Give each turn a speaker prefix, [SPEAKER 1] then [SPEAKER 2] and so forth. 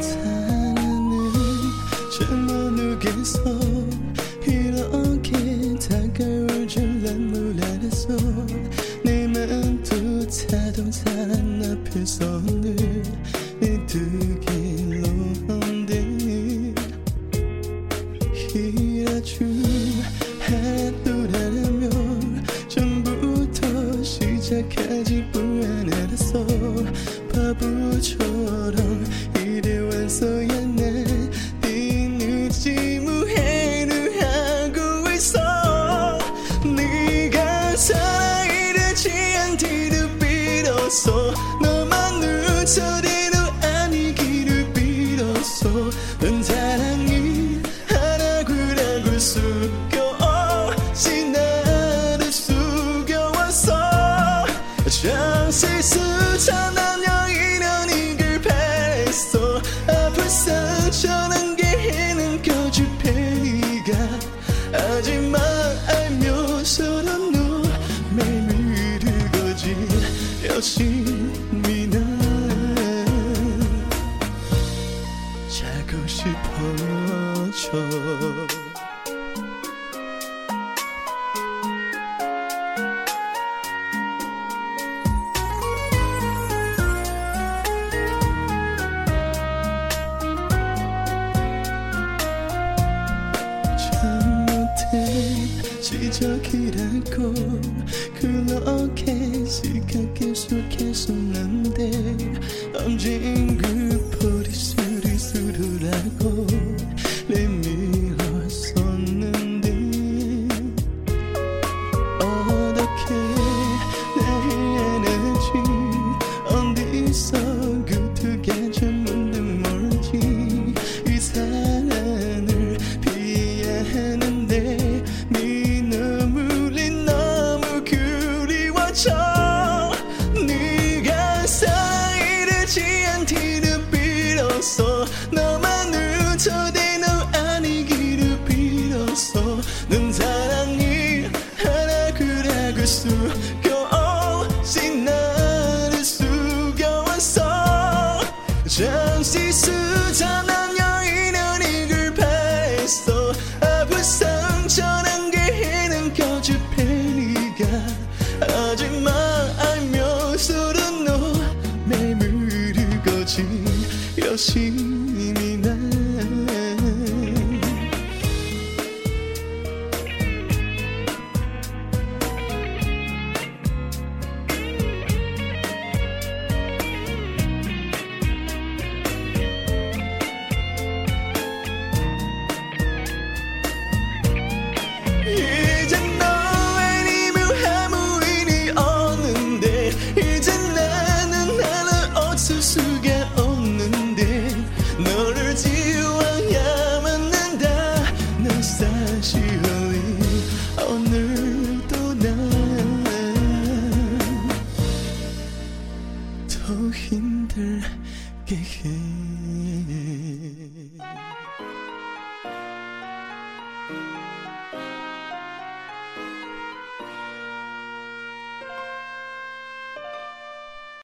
[SPEAKER 1] 나타나는 저 눈에서 이렇게 다가올 줄난 몰랐어 내 맘도 자동 사랑 앞에서 늘내 두길로 흔들 이라주 알았더라면 전부터 시작하지 뿐안 알았어 바보처럼 빌었어. 너만 눈처리로 아니기를 빌었어 난 자고 싶어져. 잘못된 지적이라고 细腻难。 다시 흘린 오늘도 난더 힘들게 해.